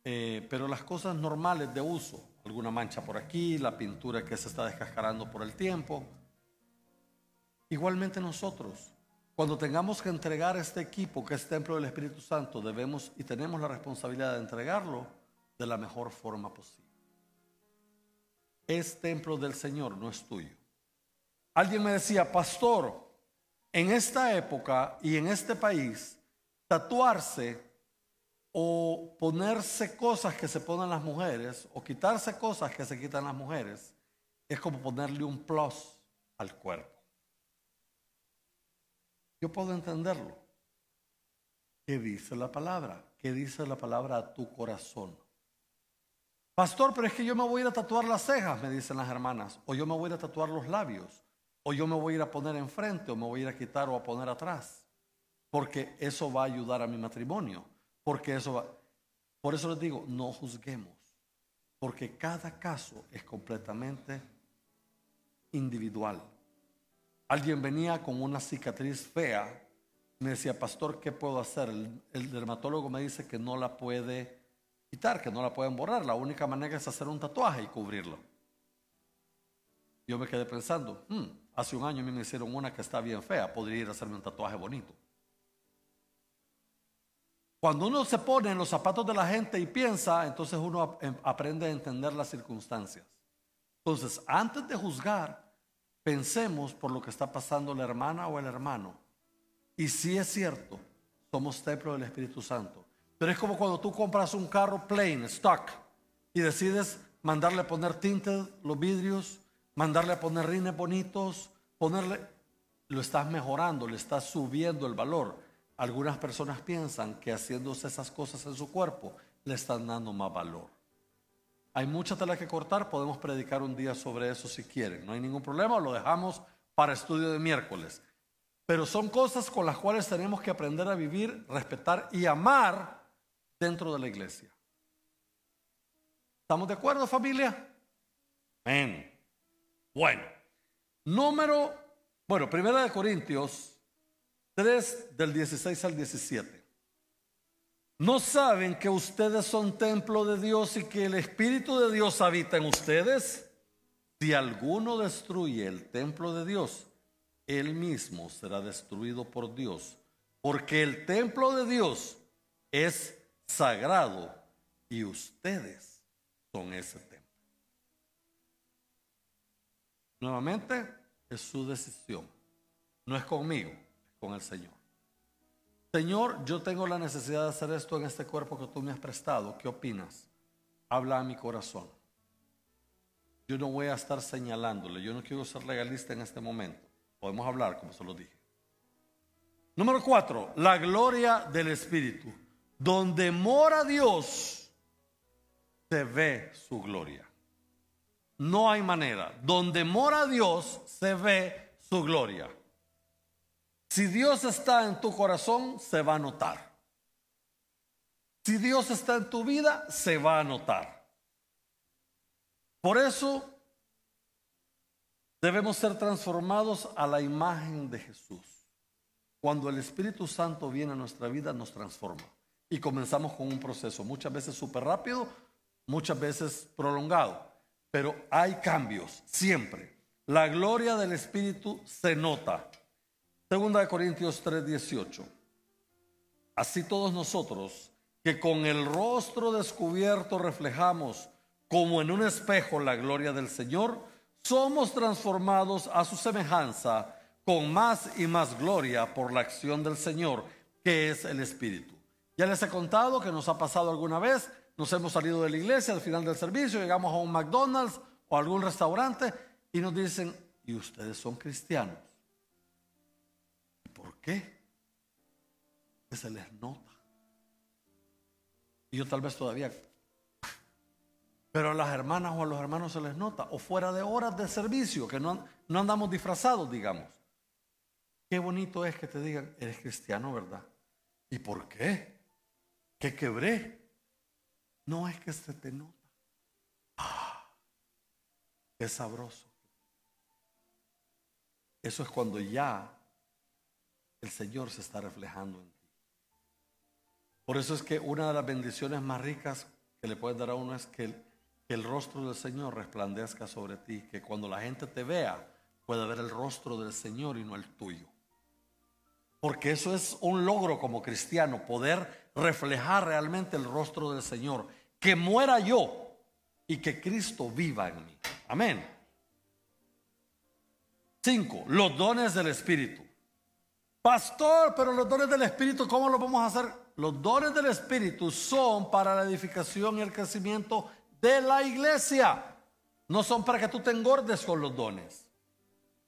eh, pero las cosas normales de uso, alguna mancha por aquí, la pintura que se está descascarando por el tiempo. Igualmente nosotros, cuando tengamos que entregar este equipo que es templo del Espíritu Santo, debemos y tenemos la responsabilidad de entregarlo de la mejor forma posible. Es templo del Señor, no es tuyo. Alguien me decía, pastor, en esta época y en este país, tatuarse o ponerse cosas que se ponen las mujeres o quitarse cosas que se quitan las mujeres es como ponerle un plus al cuerpo. Yo puedo entenderlo. ¿Qué dice la palabra? ¿Qué dice la palabra a tu corazón? Pastor, pero es que yo me voy a ir a tatuar las cejas, me dicen las hermanas. O yo me voy a ir a tatuar los labios. O yo me voy a ir a poner enfrente o me voy a ir a quitar o a poner atrás. Porque eso va a ayudar a mi matrimonio. Porque eso va... Por eso les digo, no juzguemos. Porque cada caso es completamente individual. Alguien venía con una cicatriz fea. Me decía, pastor, ¿qué puedo hacer? El, dermatólogo me dice que no la puede quitar, que no la pueden borrar. La única manera es hacer un tatuaje y cubrirlo. Yo me quedé pensando, hmm, hace un año me hicieron una que está bien fea, podría ir a hacerme un tatuaje bonito. Cuando uno se pone en los zapatos de la gente y piensa, entonces uno aprende a entender las circunstancias. Entonces, antes de juzgar, pensemos por lo que está pasando la hermana o el hermano. Y si es cierto, somos templo del Espíritu Santo. Pero es como cuando tú compras un carro plain, stock, y decides mandarle a poner tinted los vidrios, mandarle a poner rines bonitos, ponerle, lo estás mejorando, le estás subiendo el valor. Algunas personas piensan que haciéndose esas cosas en su cuerpo le están dando más valor. Hay mucha tela que cortar, podemos predicar un día sobre eso si quieren, no hay ningún problema, lo dejamos para estudio de miércoles. Pero son cosas con las cuales tenemos que aprender a vivir, respetar y amar dentro de la iglesia. ¿Estamos de acuerdo familia? Amén. Bueno, número, bueno, primera de Corintios 3 del 16 al 17. ¿No saben que ustedes son templo de Dios y que el Espíritu de Dios habita en ustedes? Si alguno destruye el templo de Dios, él mismo será destruido por Dios, porque el templo de Dios es sagrado y ustedes son ese templo. Nuevamente, es su decisión. No es conmigo, es con el Señor. Señor, yo tengo la necesidad de hacer esto en este cuerpo que tú me has prestado. ¿Qué opinas? Habla a mi corazón. Yo no voy a estar señalándole. Yo no quiero ser legalista en este momento. Podemos hablar, como se lo dije. Número cuatro, la gloria del Espíritu. Donde mora Dios, se ve su gloria. No hay manera. Donde mora Dios, se ve su gloria. Si Dios está en tu corazón, se va a notar. Si Dios está en tu vida, se va a notar. Por eso debemos ser transformados a la imagen de Jesús. Cuando el Espíritu Santo viene a nuestra vida, nos transforma. Y comenzamos con un proceso, muchas veces súper rápido, muchas veces prolongado. Pero hay cambios, siempre. La gloria del Espíritu se nota. Segunda de Corintios 3:18. Así todos nosotros, que con el rostro descubierto reflejamos como en un espejo la gloria del Señor, somos transformados a su semejanza con más y más gloria por la acción del Señor, que es el Espíritu. Ya les he contado que nos ha pasado alguna vez, nos hemos salido de la iglesia al final del servicio, llegamos a un McDonald's o algún restaurante y nos dicen, ¿y ustedes son cristianos? ¿Por qué? Que se les nota. Y yo tal vez todavía. Pero a las hermanas o a los hermanos se les nota. O fuera de horas de servicio, que no, no andamos disfrazados, digamos. Qué bonito es que te digan, eres cristiano, ¿verdad? ¿Y por qué? ¿Qué quebré? No es que se te nota. Ah, sabroso. Eso es cuando ya el Señor se está reflejando en ti. Por eso es que una de las bendiciones más ricas que le puedes dar a uno es que el, rostro del Señor resplandezca sobre ti, que cuando la gente te vea pueda ver el rostro del Señor y no el tuyo. Porque eso es un logro como cristiano, poder reflejar realmente el rostro del Señor. Que muera yo y que Cristo viva en mí. Amén. Cinco, los dones del Espíritu. Pastor, pero los dones del Espíritu, ¿cómo los vamos a hacer? Los dones del Espíritu son para la edificación y el crecimiento de la iglesia. No son para que tú te engordes con los dones.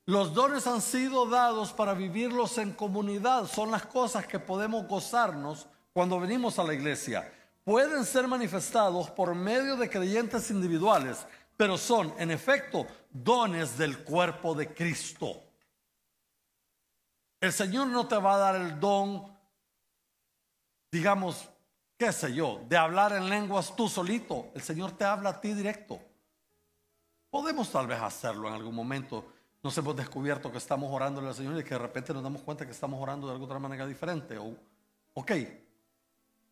Los dones han sido dados para vivirlos en comunidad. Son las cosas que podemos gozarnos cuando venimos a la iglesia. Pueden ser manifestados por medio de creyentes individuales, pero son, en efecto, dones del cuerpo de Cristo. El Señor no te va a dar el don, digamos, qué sé yo, de hablar en lenguas tú solito. El Señor te habla a ti directo. Podemos tal vez hacerlo en algún momento. Nos hemos descubierto que estamos orando al Señor y que de repente nos damos cuenta que estamos orando de alguna manera diferente. ok.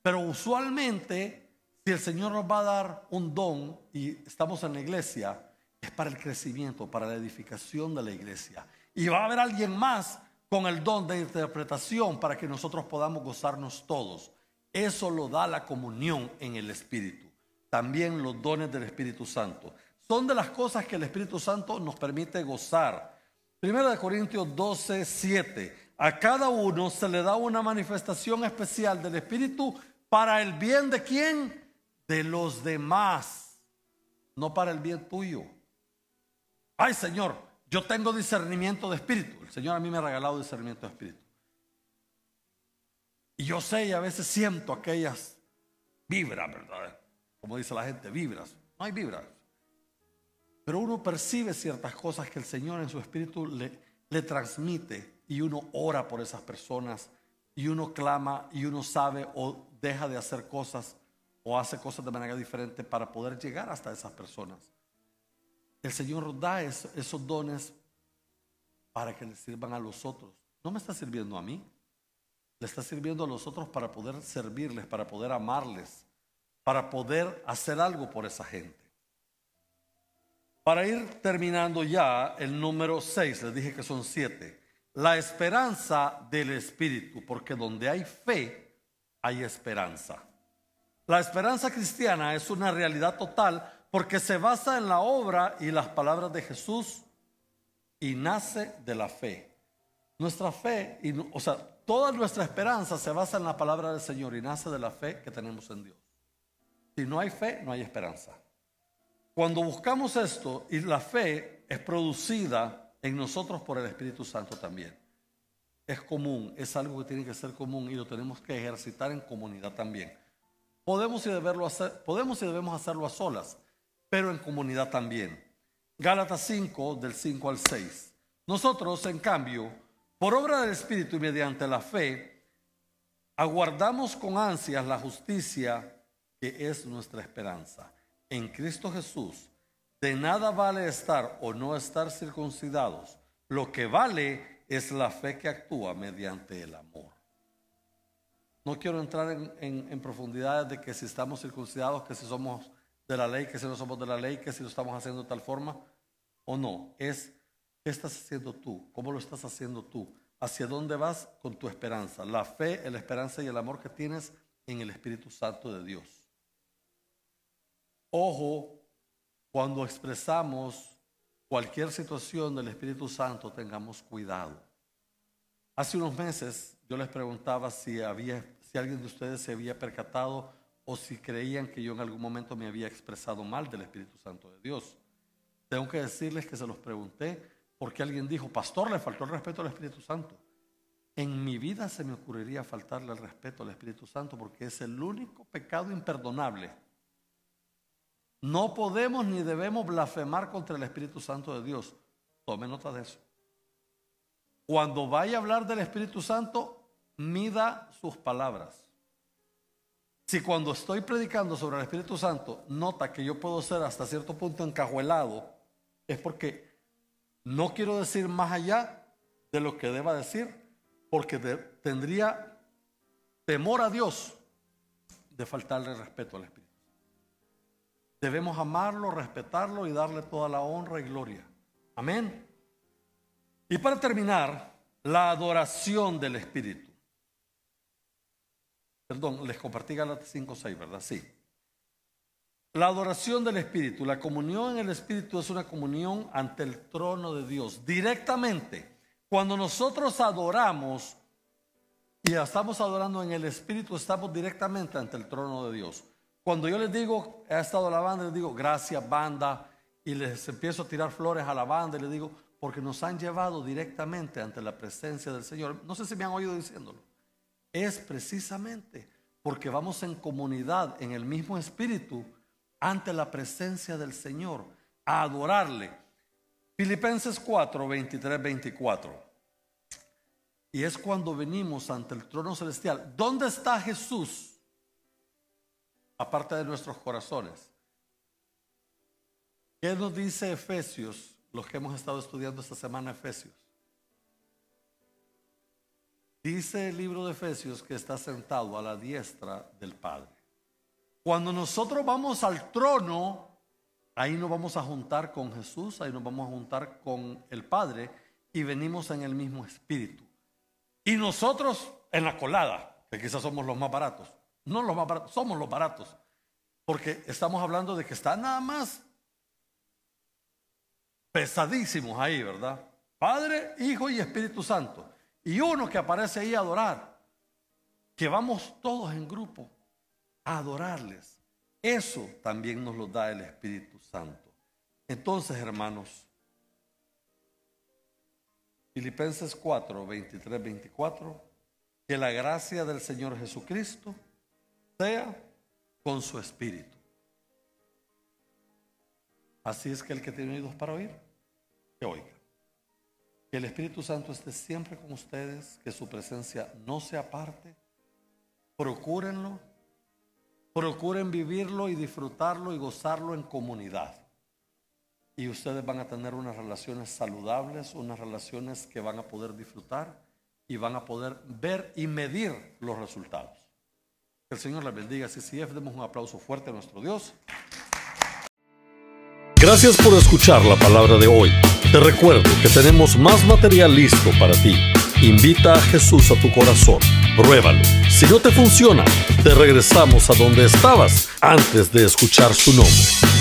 Pero usualmente, si el Señor nos va a dar un don y estamos en la iglesia, es para el crecimiento, para la edificación de la iglesia. Y va a haber alguien más con el don de interpretación para que nosotros podamos gozarnos todos. Eso lo da la comunión en el Espíritu. También los dones del Espíritu Santo. Son de las cosas que el Espíritu Santo nos permite gozar. Primera de Corintios 12, 7. A cada uno se le da una manifestación especial del Espíritu para el bien de quién? De los demás. No para el bien tuyo. Ay Señor, yo tengo discernimiento de espíritu. El Señor a mí me ha regalado discernimiento de espíritu. Y yo sé y a veces siento aquellas vibras, ¿verdad? Como dice la gente, vibras. No hay vibras. Pero uno percibe ciertas cosas que el Señor en su espíritu le, le transmite y uno ora por esas personas y uno clama y uno sabe o deja de hacer cosas o hace cosas de manera diferente para poder llegar hasta esas personas. El Señor da esos dones para que le sirvan a los otros. No me está sirviendo a mí. Le está sirviendo a los otros para poder servirles, para poder amarles, para poder hacer algo por esa gente. Para ir terminando ya, el número 6, les dije que son siete. la esperanza del Espíritu, porque donde hay fe, hay esperanza. La esperanza cristiana es una realidad total porque se basa en la obra y las palabras de Jesús y nace de la fe. Nuestra fe, y, o sea, toda nuestra esperanza se basa en la palabra del Señor y nace de la fe que tenemos en Dios. Si no hay fe, no hay esperanza. Cuando buscamos esto y la fe es producida en nosotros por el Espíritu Santo también. Es común, es algo que tiene que ser común y lo tenemos que ejercitar en comunidad también. Podemos y, hacer, podemos y debemos hacerlo a solas, pero en comunidad también. Gálatas 5, del 5 al 6. Nosotros, en cambio, por obra del Espíritu y mediante la fe, aguardamos con ansias la justicia que es nuestra esperanza. En Cristo Jesús, de nada vale estar o no estar circuncidados. Lo que vale es la fe que actúa mediante el amor. No quiero entrar en, en, profundidades de que si estamos circuncidados, que si somos de la ley, que si no somos de la ley, que si lo estamos haciendo de tal forma o no. Es qué estás haciendo tú, cómo lo estás haciendo tú, hacia dónde vas con tu esperanza, la fe, la esperanza y el amor que tienes en el Espíritu Santo de Dios. Ojo, cuando expresamos cualquier situación del Espíritu Santo, tengamos cuidado. Hace unos meses yo les preguntaba si, había, si alguien de ustedes se había percatado o si creían que yo en algún momento me había expresado mal del Espíritu Santo de Dios. Tengo que decirles que se los pregunté porque alguien dijo, pastor, le faltó el respeto al Espíritu Santo. En mi vida se me ocurriría faltarle el respeto al Espíritu Santo porque es el único pecado imperdonable. No podemos ni debemos blasfemar contra el Espíritu Santo de Dios. Tome nota de eso. Cuando vaya a hablar del Espíritu Santo, mida sus palabras. Si cuando estoy predicando sobre el Espíritu Santo nota que yo puedo ser hasta cierto punto encajuelado, es porque no quiero decir más allá de lo que deba decir, porque tendría temor a Dios de faltarle respeto al Espíritu. Debemos amarlo, respetarlo y darle toda la honra y gloria. Amén. Y para terminar, la adoración del Espíritu. Perdón, les compartí Galatas 5, 6, ¿verdad? Sí. La adoración del Espíritu, la comunión en el Espíritu es una comunión ante el trono de Dios, directamente. Cuando nosotros adoramos y estamos adorando en el Espíritu, estamos directamente ante el trono de Dios. Cuando yo les digo, he estado la banda, les digo, gracias banda, y les empiezo a tirar flores a la banda y les digo, porque nos han llevado directamente ante la presencia del Señor. No sé si me han oído diciéndolo. Es precisamente porque vamos en comunidad, en el mismo espíritu, ante la presencia del Señor, a adorarle. Filipenses 4, 23, 24. Y es cuando venimos ante el trono celestial. ¿Dónde está Jesús? Aparte de nuestros corazones. ¿Qué nos dice Efesios, los que hemos estado estudiando esta semana Efesios? Dice el libro de Efesios que está sentado a la diestra del Padre. Cuando nosotros vamos al trono, ahí nos vamos a juntar con Jesús, ahí nos vamos a juntar con el Padre y venimos en el mismo espíritu. Y nosotros en la colada, que quizás somos los más baratos, no los más baratos, somos los baratos, porque estamos hablando de que están nada más pesadísimos ahí, ¿verdad? Padre, Hijo y Espíritu Santo. Y uno que aparece ahí a adorar, que vamos todos en grupo adorarles. Eso también nos lo da el Espíritu Santo. Entonces, hermanos, Filipenses 4, 23, 24, que la gracia del Señor Jesucristo sea con su Espíritu. Así es que el que tiene oídos para oír, que oiga. Que el Espíritu Santo esté siempre con ustedes, que su presencia no se aparte. Procúrenlo Procuren vivirlo y disfrutarlo y gozarlo en comunidad. Y ustedes van a tener unas relaciones saludables, unas relaciones que van a poder disfrutar y van a poder ver y medir los resultados. Que el Señor les bendiga. Si demos un aplauso fuerte a nuestro Dios. Gracias por escuchar la palabra de hoy. Te recuerdo que tenemos más material listo para ti. Invita a Jesús a tu corazón. Pruébalo. Si no te funciona, te regresamos a donde estabas antes de escuchar su nombre.